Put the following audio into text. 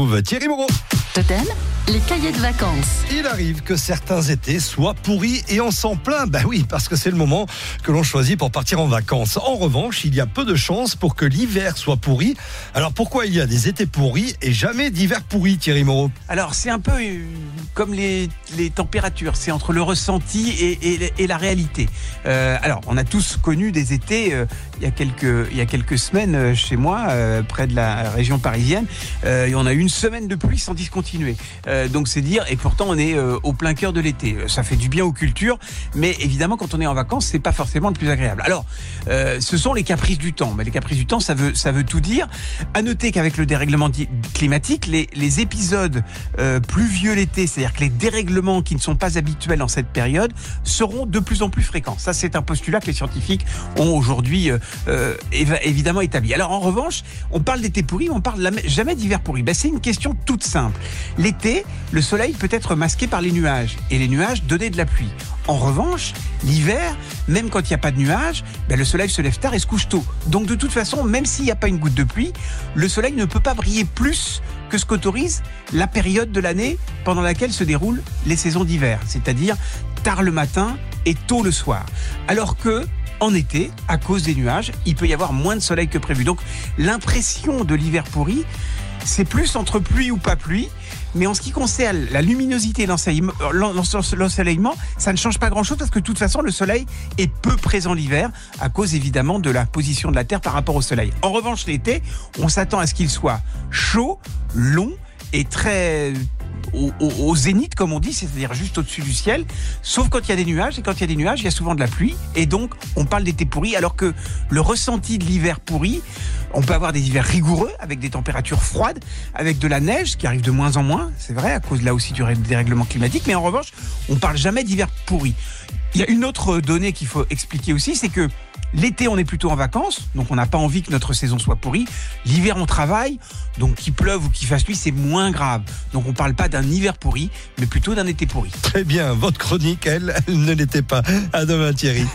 retrouve Thierry Moreau. Totem, les cahiers de vacances. Il arrive que certains étés soient pourris et on s'en plaint. Ben oui, parce que c'est le moment que l'on choisit pour partir en vacances. En revanche, il y a peu de chances pour que l'hiver soit pourri. Alors pourquoi il y a des étés pourris et jamais d'hiver pourri, Thierry Moreau? Alors c'est un peu euh, comme les, les températures, c'est entre le ressenti et, et- et la réalité. Euh, alors on a tous connu des étés euh, il, y a quelques, il y a quelques semaines chez moi, euh, près de la région parisienne, euh, et on a eu une semaine de pluie sans Euh, donc c'est dire, et pourtant on est euh, au plein cœur de l'été. Euh, Ça fait du bien aux cultures, mais évidemment quand on est en vacances, c'est pas forcément le plus agréable. Alors ce sont les caprices du temps, mais les caprices du temps, ça veut, ça veut tout dire. À noter qu'avec le dérèglement climatique, les, les épisodes pluvieux l'été, c'est-à-dire que les dérèglements qui ne sont pas habituels en cette période, seront de plus en plus fréquents. Ça, c'est un postulat que les scientifiques ont aujourd'hui évidemment établi. Alors en revanche, on parle d'été pourri, on parle jamais d'hiver pourri. Ben, c'est une question toute simple. L'été, le soleil peut être masqué par les nuages, et les nuages donner de la pluie. En revanche, l'hiver, même quand il n'y a pas de nuages, ben, le soleil se lève tard et se couche tôt. Donc de toute façon, même s'il n'y a pas une goutte de pluie, le soleil ne peut pas briller plus que ce qu'autorise la période de l'année pendant laquelle se déroulent les saisons d'hiver, c'est-à-dire tard le matin et tôt le soir. Alors que en été, à cause des nuages, il peut y avoir moins de soleil que prévu. Donc l'impression de l'hiver pourri, c'est plus entre pluie ou pas pluie. Mais en ce qui concerne la luminosité et l'ensoleillement- l'en- l'en- l'ensoleillement, ça ne change pas grand-chose parce que de toute façon, le soleil est peu présent l'hiver à cause évidemment de la position de la Terre par rapport au soleil. En revanche, l'été, on s'attend à ce qu'il soit chaud, long et très au, au- au zénith, comme on dit, c'est-à-dire juste au-dessus du ciel, sauf quand il y a des nuages. Et quand il y a des nuages, il y a souvent de la pluie. Et donc, on parle d'été pourri, alors que le ressenti de l'hiver pourri, on peut avoir des hivers rigoureux, avec des températures froides, avec de la neige qui arrive de moins en moins, c'est vrai, à cause là aussi du dérèglement climatique. Mais en revanche, on parle jamais d'hiver pourri. Il y a une autre donnée qu'il faut expliquer aussi, c'est que l'été, on est plutôt en vacances, donc on n'a pas envie que notre saison soit pourrie. L'hiver, on travaille, donc qu'il pleuve ou qu'il fasse nuit, c'est moins grave. Donc on parle pas d'un hiver pourri, mais plutôt d'un été pourri. Très bien, votre chronique, elle ne l'était pas. À demain, Thierry.